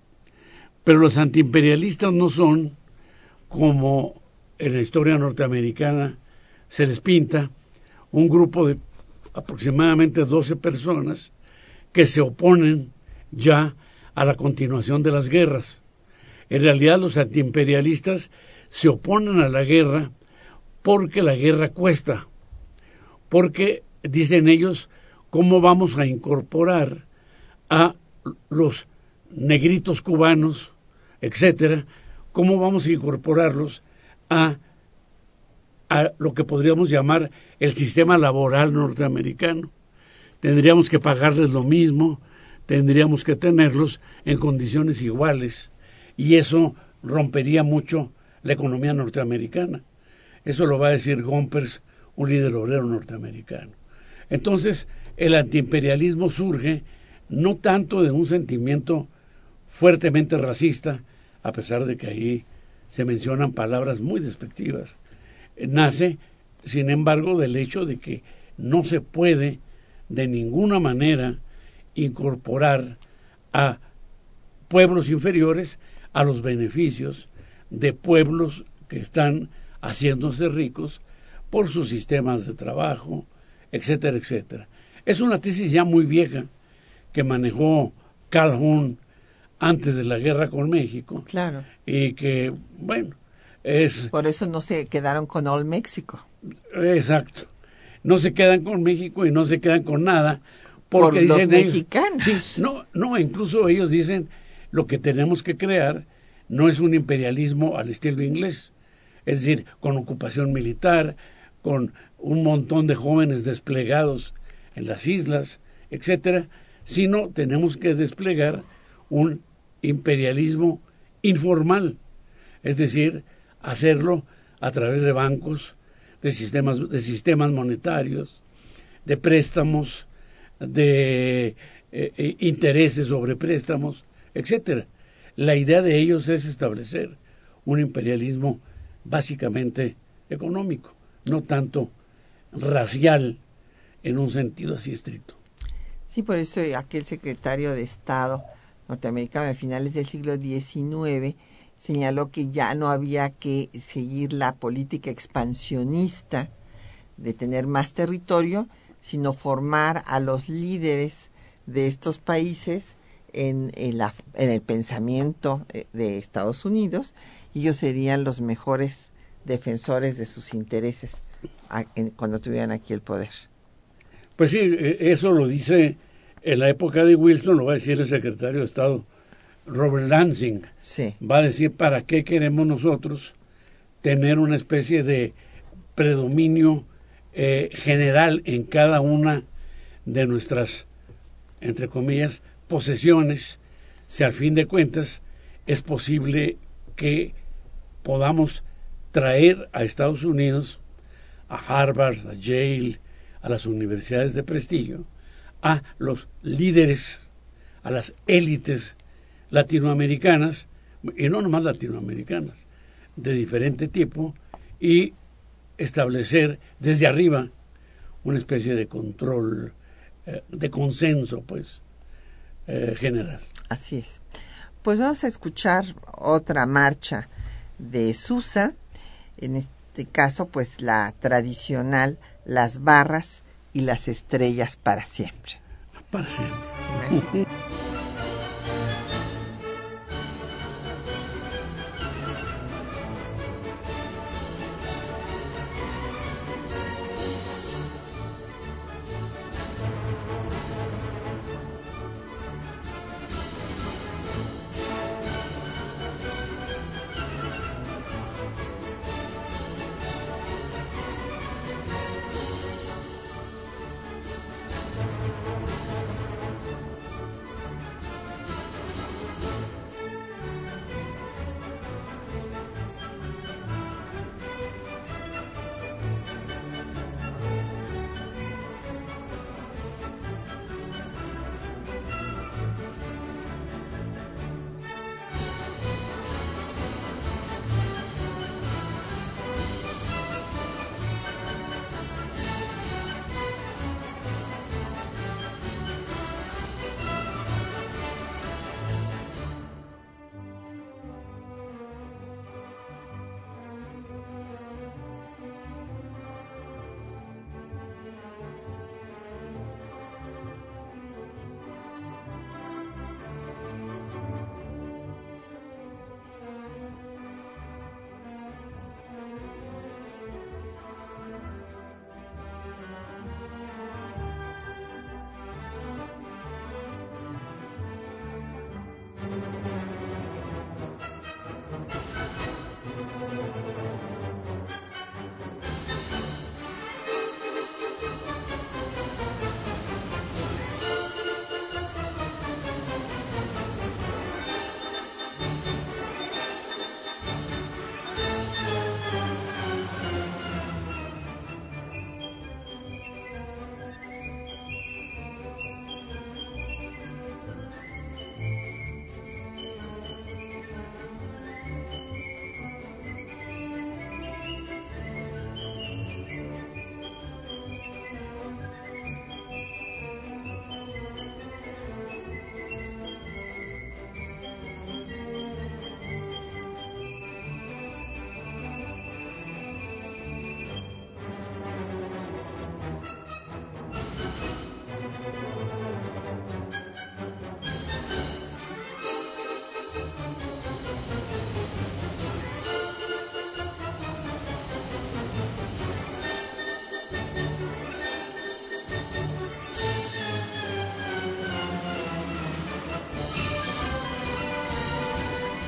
Pero los antiimperialistas no son como en la historia norteamericana se les pinta un grupo de aproximadamente 12 personas que se oponen ya a la continuación de las guerras. En realidad los antiimperialistas se oponen a la guerra porque la guerra cuesta, porque, dicen ellos, ¿cómo vamos a incorporar a los negritos cubanos, etcétera, cómo vamos a incorporarlos a, a lo que podríamos llamar el sistema laboral norteamericano? Tendríamos que pagarles lo mismo, tendríamos que tenerlos en condiciones iguales y eso rompería mucho la economía norteamericana. Eso lo va a decir Gompers, un líder obrero norteamericano. Entonces, el antiimperialismo surge no tanto de un sentimiento fuertemente racista, a pesar de que ahí se mencionan palabras muy despectivas, nace, sin embargo, del hecho de que no se puede de ninguna manera incorporar a pueblos inferiores a los beneficios de pueblos que están haciéndose ricos por sus sistemas de trabajo, etcétera, etcétera. Es una tesis ya muy vieja que manejó Calhoun antes de la guerra con México. Claro. Y que, bueno, es... Por eso no se quedaron con All México. Exacto. No se quedan con México y no se quedan con nada. Porque Por dicen los ellos- mexicanos. Sí, no, no, incluso ellos dicen lo que tenemos que crear no es un imperialismo al estilo inglés. Es decir, con ocupación militar, con un montón de jóvenes desplegados en las islas, etcétera, sino tenemos que desplegar un imperialismo informal, es decir, hacerlo a través de bancos, de sistemas, de sistemas monetarios, de préstamos, de eh, eh, intereses sobre préstamos, etcétera. La idea de ellos es establecer un imperialismo básicamente económico, no tanto racial en un sentido así estricto. Sí, por eso aquel secretario de Estado norteamericano a finales del siglo XIX señaló que ya no había que seguir la política expansionista de tener más territorio, sino formar a los líderes de estos países en, la- en el pensamiento eh, de Estados Unidos y ellos serían los mejores defensores de sus intereses cuando tuvieran aquí el poder. Pues sí, eh, eso lo dice en la época de Wilson, lo va a decir el secretario de Estado Robert Lansing. Sí. Va a decir para qué queremos nosotros tener una especie de predominio eh, general en cada una de nuestras, entre comillas, posesiones, si al fin de cuentas es posible que podamos traer a Estados Unidos, a Harvard, a Yale, a las universidades de prestigio, a los líderes, a las élites latinoamericanas, y no nomás latinoamericanas, de diferente tipo, y establecer desde arriba una especie de control, eh, de consenso, pues, eh, general. Así es. Pues vamos a escuchar otra marcha de Susa, en este caso pues la tradicional Las barras y las estrellas para siempre. Para siempre.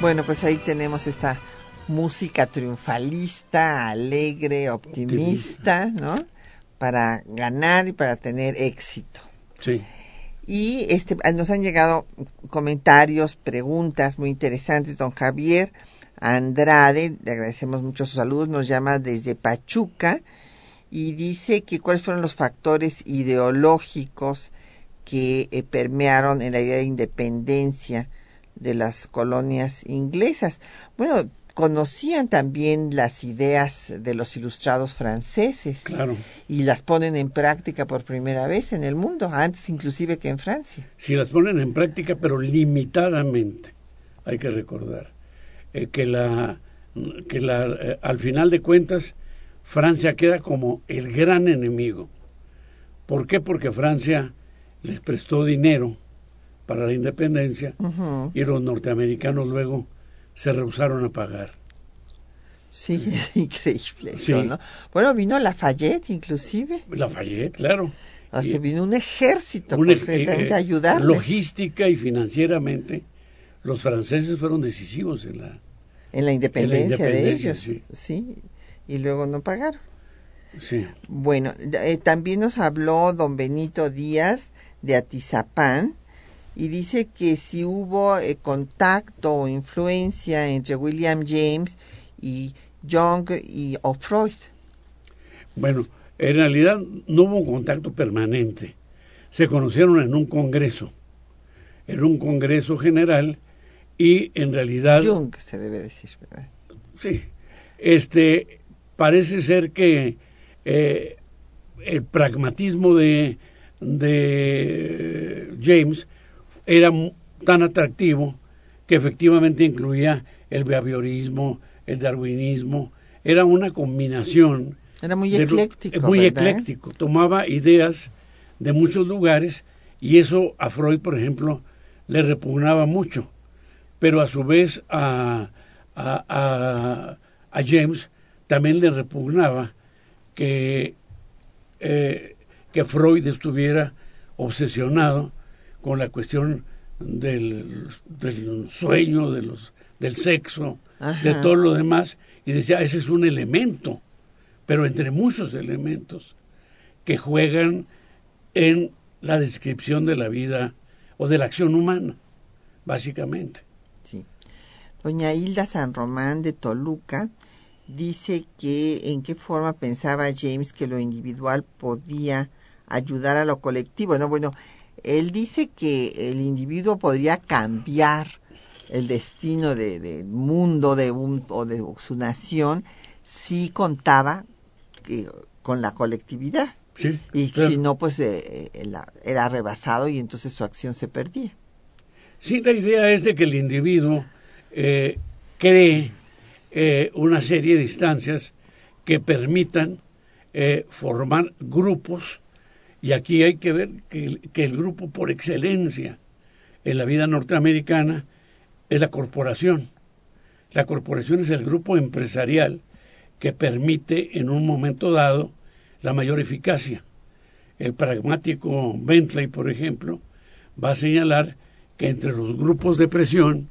Bueno, pues ahí tenemos esta música triunfalista, alegre, optimista, ¿no? Para ganar y para tener éxito. Sí. Y este, nos han llegado comentarios, preguntas muy interesantes. Don Javier Andrade, le agradecemos mucho sus saludos, nos llama desde Pachuca y dice que cuáles fueron los factores ideológicos que eh, permearon en la idea de independencia de las colonias inglesas. Bueno, conocían también las ideas de los ilustrados franceses Claro. y las ponen en práctica por primera vez en el mundo, antes inclusive que en Francia. Si las ponen en práctica, pero limitadamente, hay que recordar eh, que la que la eh, al final de cuentas Francia queda como el gran enemigo. ¿Por qué? Porque Francia les prestó dinero para la independencia y los norteamericanos luego se rehusaron a pagar. Sí, es increíble eso, Sí. ¿no? Bueno, vino Lafayette inclusive, Lafayette, claro. o sea, vino un ejército un- concretamente eh, a ayudarles. Logística y financieramente, los franceses fueron decisivos en la... en la independencia, de independencia, ellos, sí. sí, y luego no pagaron. Sí, Bueno, eh, también nos habló don Benito Díaz de Atizapán y dice que si hubo eh, contacto o influencia entre William James y Jung y o Freud. bueno, en realidad no hubo un contacto permanente. Se conocieron en un congreso, en un congreso general y en realidad... Jung se debe decir, ¿verdad? Sí, este, parece ser que eh, el pragmatismo de, de James era tan atractivo que efectivamente incluía el behaviorismo, el darwinismo, era una combinación. Era muy lo- ecléctico. muy ¿verdad? ecléctico, tomaba ideas de muchos lugares y eso a Freud, por ejemplo, le repugnaba mucho, pero a su vez a, a, a- a James también le repugnaba que, eh, que Freud estuviera obsesionado con la cuestión del, del sueño, de los, del sexo, de todo lo demás, y decía, ese es un elemento, pero entre muchos elementos que juegan en la descripción de la vida o de la acción humana, básicamente. Sí. Doña Hilda San Román de Toluca dice que en qué forma pensaba James que lo individual podía ayudar a lo colectivo. No, bueno, él dice que el individuo podría cambiar el destino de- del mundo de un o de su nación si contaba que- con la colectividad Sí, y claro. si no pues eh, eh, era rebasado y entonces su acción se perdía. Sí, la idea es de que el individuo eh, cree eh, una serie de instancias que permitan eh, formar grupos y aquí hay que ver que, el- grupo por excelencia en la vida norteamericana es la corporación. La corporación es el grupo empresarial que permite en un momento dado la mayor eficacia. El pragmático Bentley, por ejemplo, va a señalar que entre los grupos de presión,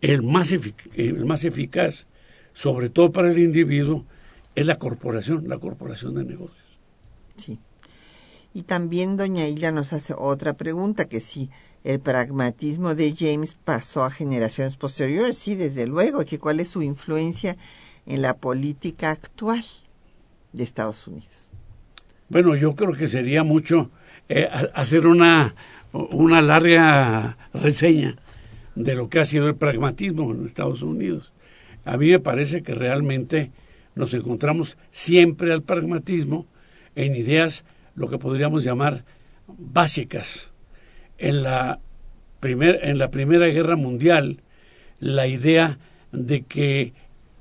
el más, el más eficaz, sobre todo para el individuo, es la corporación, la corporación de negocios. Sí. Y también doña Hilda nos hace otra pregunta, que si el pragmatismo de James pasó a generaciones posteriores, sí, desde luego, que cuál es su influencia en la política actual de Estados Unidos. Bueno, yo creo que sería mucho eh, ha- hacer una, una larga reseña de lo que ha sido el pragmatismo en Estados Unidos. A mí me parece que realmente nos encontramos siempre al pragmatismo en ideas, lo que podríamos llamar básicas. En la, primer, en la Primera Guerra Mundial, la idea de que,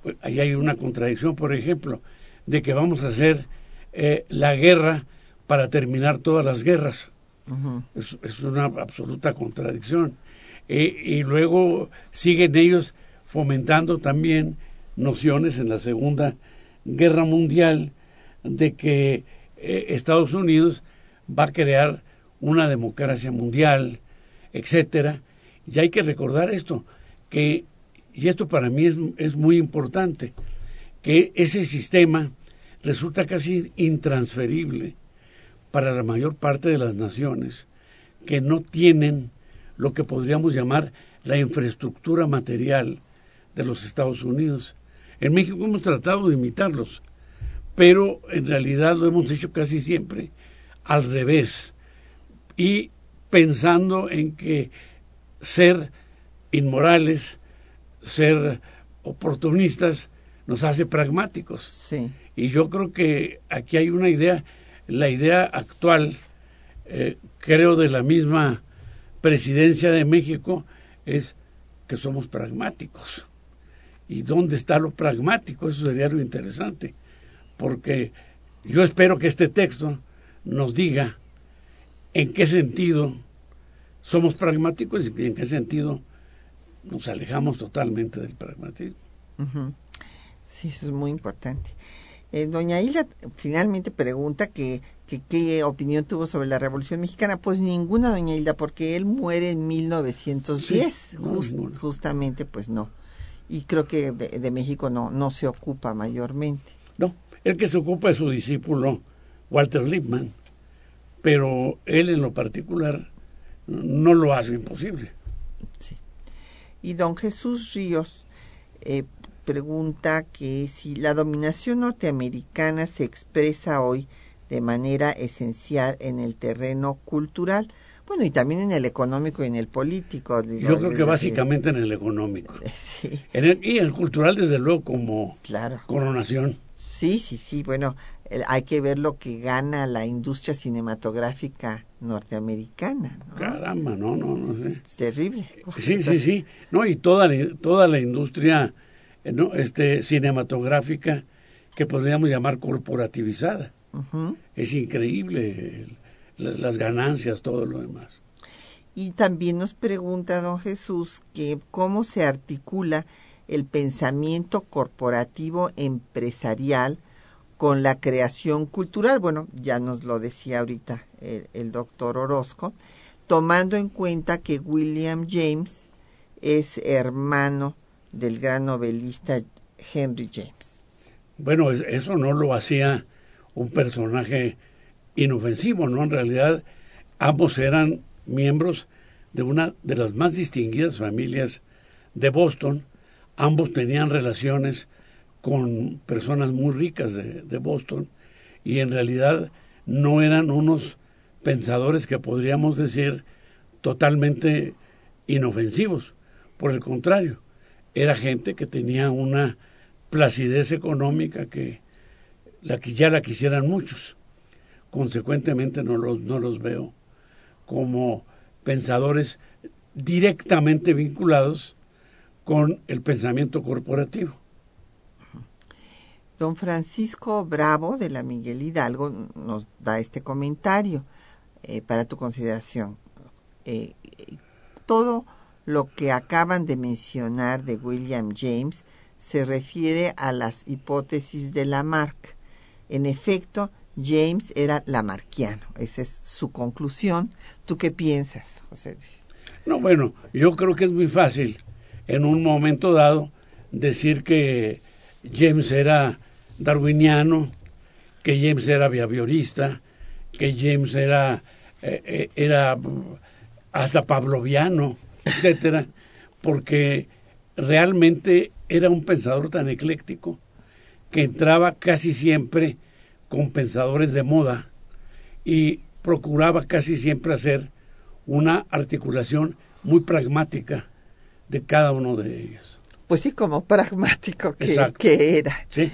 pues, ahí hay una contradicción, por ejemplo, de que vamos a hacer eh, la guerra para terminar todas las guerras. es, es una absoluta contradicción. Eh, y luego siguen ellos fomentando también nociones en la Segunda Guerra Mundial de que eh, Estados Unidos va a crear una democracia mundial, etcétera. Y hay que recordar esto, que y esto para mí es, es muy importante, que ese sistema resulta casi intransferible para la mayor parte de las naciones que no tienen lo que podríamos llamar la infraestructura material de los Estados Unidos. En México hemos tratado de imitarlos, pero en realidad lo hemos hecho casi siempre al revés y pensando en que ser inmorales, ser oportunistas, nos hace pragmáticos. Sí. Y yo creo que aquí hay una idea, la idea actual, eh, creo, de la misma presidencia de México, es que somos pragmáticos. ¿Y dónde está lo pragmático? Eso sería lo interesante. Porque yo espero que este texto nos diga en qué sentido somos pragmáticos y en qué sentido nos alejamos totalmente del pragmatismo. Sí, eso es muy importante. Eh, doña Hilda finalmente pregunta que, qué opinión tuvo sobre la Revolución Mexicana. Pues ninguna, doña Hilda, porque él muere en 1910. Justamente, pues no. Y creo que de, México no, no se ocupa mayormente. No, el que se ocupa es su discípulo Walter Lippmann, pero él en lo particular no lo hace imposible. Sí. Y don Jesús Ríos eh, pregunta que si la dominación norteamericana se expresa hoy de manera esencial en el terreno cultural, bueno, y también en el económico y en el político. Yo creo que básicamente en el económico. Sí. En el, y el cultural, desde luego, como claro. coronación. Sí, sí, sí. Bueno, hay que ver lo que gana la industria cinematográfica norteamericana. Caramba, no, no, no sé. terrible. Sí, sí, sí. No, y toda, toda la industria eh, no, este, cinematográfica que podríamos llamar corporativizada. Es increíble las ganancias, todo lo demás. Y también nos pregunta don Jesús que cómo se articula el pensamiento corporativo empresarial con la creación cultural. Bueno, ya nos lo decía ahorita el, el doctor Orozco, tomando en cuenta que William James es hermano del gran novelista Henry James. Bueno, eso no lo hacía un personaje inofensivo, ¿no? En realidad, ambos eran miembros de una de las más distinguidas familias de Boston. Ambos tenían relaciones con personas muy ricas de, de Boston y en realidad no eran unos pensadores que podríamos decir totalmente inofensivos. Por el contrario, era gente que tenía una placidez económica que, la ya la quisieran muchos. Consecuentemente no los, no los veo como pensadores directamente vinculados con el pensamiento corporativo. Don Francisco Bravo de la Miguel Hidalgo nos da este comentario eh, para tu consideración. Eh, todo lo que acaban de mencionar de William James se refiere a las hipótesis de Lamarck. En efecto, James era lamarquiano. Esa es su conclusión. ¿Tú qué piensas, José Luis? No, bueno, yo creo que es muy fácil en un momento dado decir que James era darwiniano, que James era behaviorista, que James era, eh, eh, era hasta pavloviano etcétera, porque realmente era un pensador tan ecléctico que entraba casi siempre con pensadores de moda y procuraba casi siempre hacer una articulación muy pragmática de cada uno de ellos. Pues sí, como pragmático que, que era. Sí.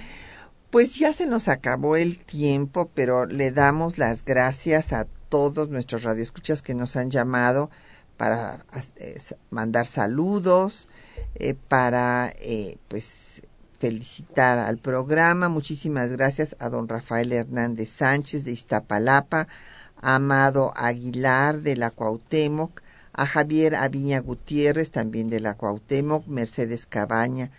Pues ya se nos acabó el tiempo, pero le damos las gracias a todos nuestros radioescuchas que nos han llamado para eh, mandar saludos, eh, para eh, pues felicitar al programa. Muchísimas gracias a don Rafael Hernández Sánchez de Iztapalapa, a Amado Aguilar de la Cuauhtémoc, a Javier Aviña Gutiérrez también de la Cuauhtémoc, Mercedes Cabaña,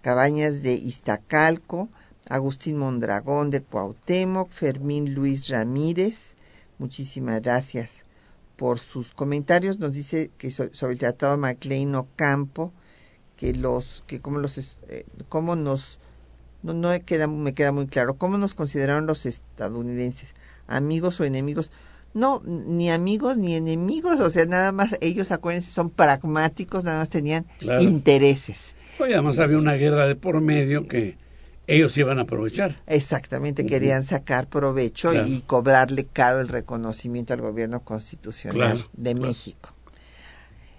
Cabañas de Iztacalco, Agustín Mondragón de Cuauhtémoc, Fermín Luis Ramírez. Muchísimas gracias por sus comentarios. Nos dice que sobre el Tratado Maclean Ocampo, que los que cómo los eh, cómo nos no, no me queda, me queda muy claro cómo nos consideraron los estadounidenses amigos o enemigos no ni amigos ni enemigos o sea nada más ellos acuérdense son pragmáticos nada más tenían intereses pues además había una guerra de por medio que ellos iban a aprovechar. Exactamente, querían sacar provecho y cobrarle caro el reconocimiento al gobierno constitucional de México.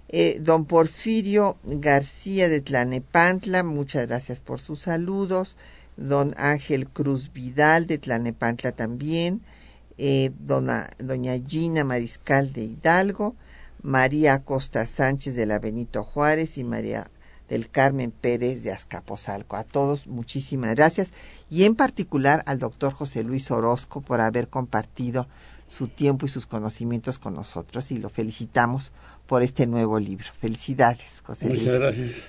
Eh, don Porfirio García de Tlanepantla, muchas gracias por sus saludos. Don Ángel Cruz Vidal de Tlanepantla también. Eh, dona, doña Gina Mariscal de Hidalgo. María Costa Sánchez de la Benito Juárez y María del Carmen Pérez de Azcapotzalco. A todos muchísimas gracias y en particular al doctor José Luis Orozco por haber compartido su tiempo y sus conocimientos con nosotros y lo felicitamos por este nuevo libro. Felicidades, José Luis. Muchas gracias.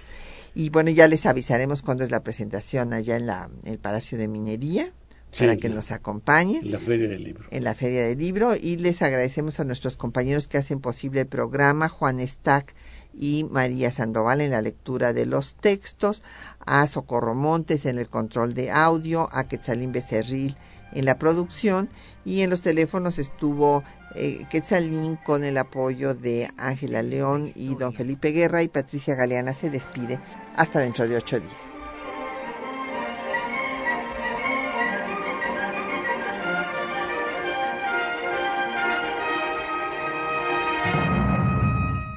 Y bueno, ya les avisaremos cuándo es la presentación allá en, la, el Palacio de Minería para que nos acompañen. En la Feria del Libro. En la Feria del Libro. Y les agradecemos a nuestros compañeros que hacen posible el programa, Juan Stack y María Sandoval en la lectura de los textos, a Socorro Montes en el control de audio, a Quetzalín Becerril en la producción y en los teléfonos estuvo eh, Quetzalín con el apoyo de Ángela León y don Felipe Guerra y Patricia Galeana se despide hasta dentro de ocho días.